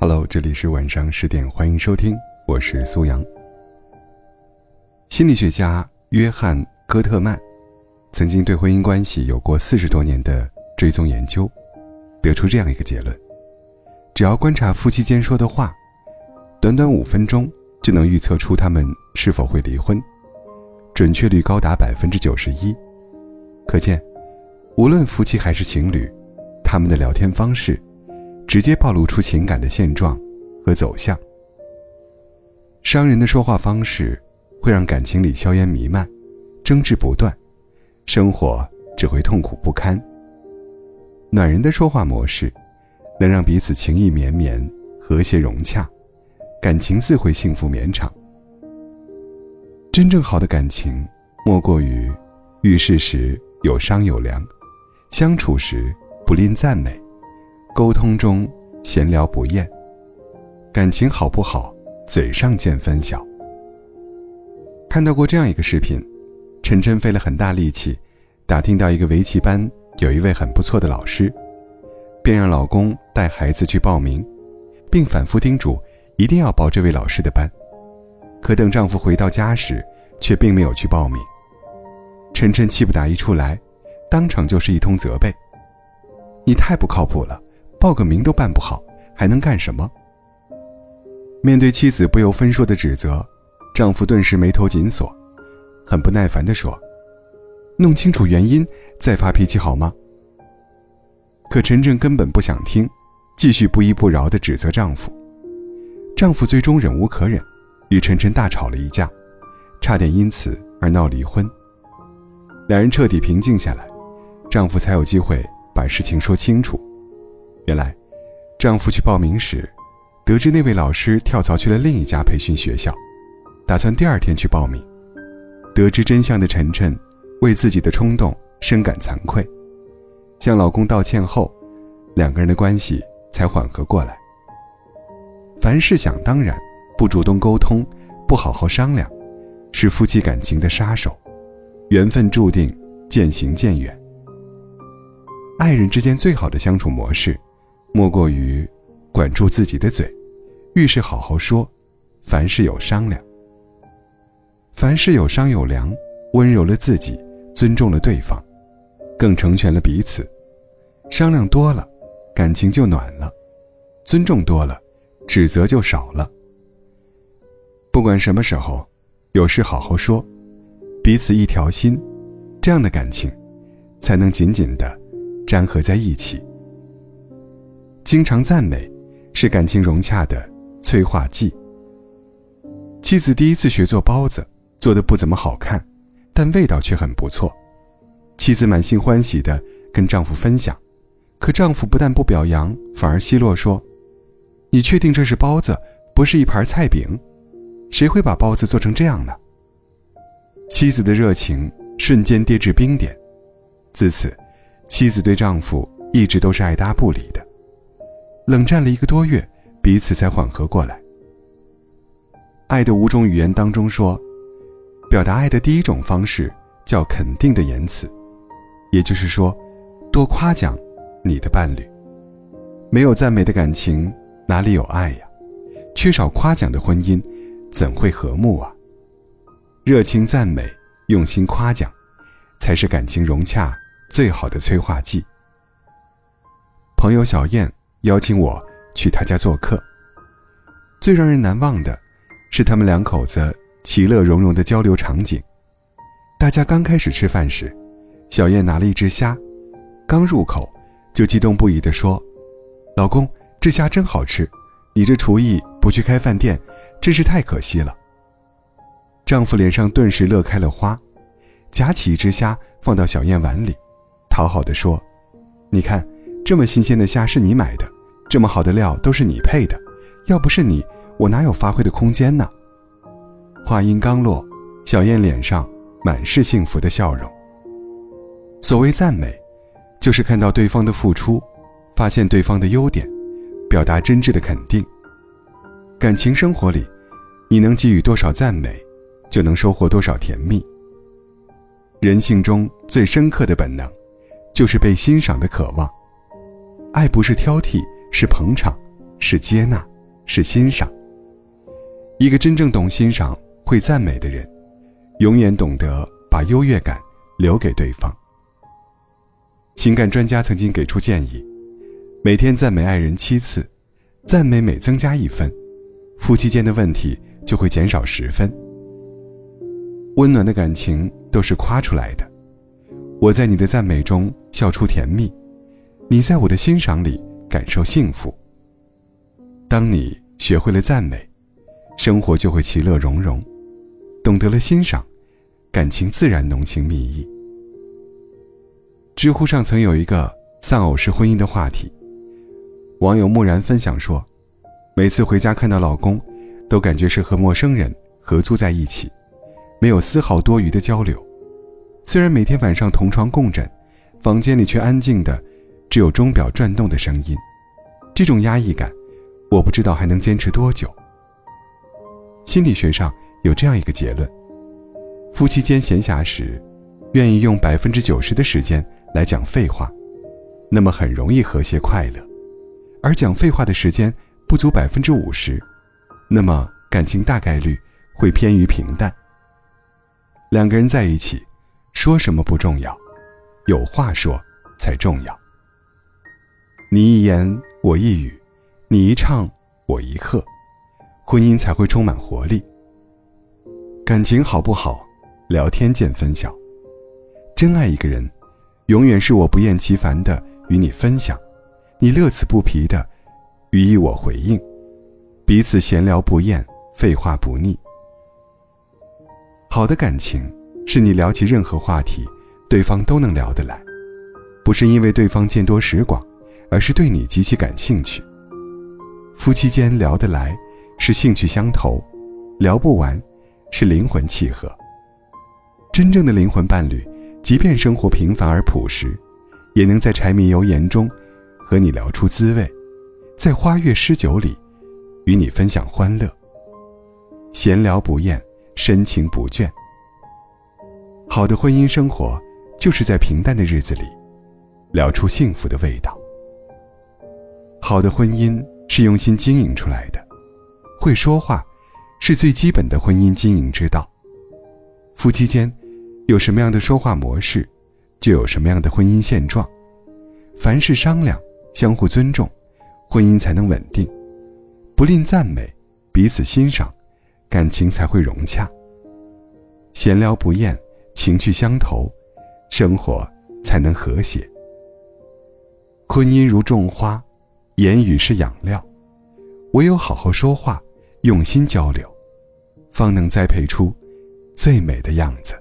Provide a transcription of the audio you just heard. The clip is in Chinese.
Hello，这里是晚上十点，欢迎收听，我是苏阳。心理学家约翰·戈特曼曾经对婚姻关系有过四十多年的追踪研究，得出这样一个结论：只要观察夫妻间说的话，短短五分钟就能预测出他们是否会离婚，准确率高达百分之九十一。可见，无论夫妻还是情侣。他们的聊天方式，直接暴露出情感的现状和走向。伤人的说话方式，会让感情里硝烟弥漫，争执不断，生活只会痛苦不堪。暖人的说话模式，能让彼此情意绵绵，和谐融洽，感情自会幸福绵长。真正好的感情，莫过于遇事时有商有量，相处时。不吝赞美，沟通中闲聊不厌，感情好不好，嘴上见分晓。看到过这样一个视频，晨晨费了很大力气，打听到一个围棋班有一位很不错的老师，便让老公带孩子去报名，并反复叮嘱一定要报这位老师的班。可等丈夫回到家时，却并没有去报名。晨晨气不打一处来，当场就是一通责备。你太不靠谱了，报个名都办不好，还能干什么？面对妻子不由分说的指责，丈夫顿时眉头紧锁，很不耐烦地说：“弄清楚原因再发脾气好吗？”可陈晨根本不想听，继续不依不饶地指责丈夫。丈夫最终忍无可忍，与陈晨大吵了一架，差点因此而闹离婚。两人彻底平静下来，丈夫才有机会。把事情说清楚。原来，丈夫去报名时，得知那位老师跳槽去了另一家培训学校，打算第二天去报名。得知真相的晨晨，为自己的冲动深感惭愧，向老公道歉后，两个人的关系才缓和过来。凡事想当然，不主动沟通，不好好商量，是夫妻感情的杀手，缘分注定渐行渐远。爱人之间最好的相处模式，莫过于管住自己的嘴，遇事好好说，凡事有商量。凡事有商有量，温柔了自己，尊重了对方，更成全了彼此。商量多了，感情就暖了；尊重多了，指责就少了。不管什么时候，有事好好说，彼此一条心，这样的感情，才能紧紧的。粘合在一起。经常赞美，是感情融洽的催化剂。妻子第一次学做包子，做的不怎么好看，但味道却很不错。妻子满心欢喜的跟丈夫分享，可丈夫不但不表扬，反而奚落说：“你确定这是包子，不是一盘菜饼？谁会把包子做成这样呢？”妻子的热情瞬间跌至冰点。自此。妻子对丈夫一直都是爱搭不理的，冷战了一个多月，彼此才缓和过来。爱的五种语言当中说，表达爱的第一种方式叫肯定的言辞，也就是说，多夸奖你的伴侣。没有赞美的感情哪里有爱呀？缺少夸奖的婚姻怎会和睦啊？热情赞美，用心夸奖，才是感情融洽。最好的催化剂。朋友小燕邀请我去他家做客。最让人难忘的，是他们两口子其乐融融的交流场景。大家刚开始吃饭时，小燕拿了一只虾，刚入口就激动不已地说：“老公，这虾真好吃！你这厨艺不去开饭店，真是太可惜了。”丈夫脸上顿时乐开了花，夹起一只虾放到小燕碗里。讨好的说：“你看，这么新鲜的虾是你买的，这么好的料都是你配的，要不是你，我哪有发挥的空间呢？”话音刚落，小燕脸上满是幸福的笑容。所谓赞美，就是看到对方的付出，发现对方的优点，表达真挚的肯定。感情生活里，你能给予多少赞美，就能收获多少甜蜜。人性中最深刻的本能。就是被欣赏的渴望，爱不是挑剔，是捧场，是接纳，是欣赏。一个真正懂欣赏、会赞美的人，永远懂得把优越感留给对方。情感专家曾经给出建议：每天赞美爱人七次，赞美每增加一分，夫妻间的问题就会减少十分。温暖的感情都是夸出来的。我在你的赞美中笑出甜蜜，你在我的欣赏里感受幸福。当你学会了赞美，生活就会其乐融融；懂得了欣赏，感情自然浓情蜜意。知乎上曾有一个丧偶式婚姻的话题，网友木然分享说，每次回家看到老公，都感觉是和陌生人合租在一起，没有丝毫多余的交流。虽然每天晚上同床共枕，房间里却安静的，只有钟表转动的声音。这种压抑感，我不知道还能坚持多久。心理学上有这样一个结论：夫妻间闲暇时，愿意用百分之九十的时间来讲废话，那么很容易和谐快乐；而讲废话的时间不足百分之五十，那么感情大概率会偏于平淡。两个人在一起。说什么不重要，有话说才重要。你一言我一语，你一唱我一和，婚姻才会充满活力。感情好不好，聊天见分晓。真爱一个人，永远是我不厌其烦的与你分享，你乐此不疲的予以我回应，彼此闲聊不厌，废话不腻。好的感情。是你聊起任何话题，对方都能聊得来，不是因为对方见多识广，而是对你极其感兴趣。夫妻间聊得来，是兴趣相投；聊不完，是灵魂契合。真正的灵魂伴侣，即便生活平凡而朴实，也能在柴米油盐中和你聊出滋味，在花月诗酒里与你分享欢乐，闲聊不厌，深情不倦。好的婚姻生活，就是在平淡的日子里，聊出幸福的味道。好的婚姻是用心经营出来的，会说话，是最基本的婚姻经营之道。夫妻间有什么样的说话模式，就有什么样的婚姻现状。凡事商量，相互尊重，婚姻才能稳定。不吝赞美，彼此欣赏，感情才会融洽。闲聊不厌。情趣相投，生活才能和谐。婚姻如种花，言语是养料，唯有好好说话，用心交流，方能栽培出最美的样子。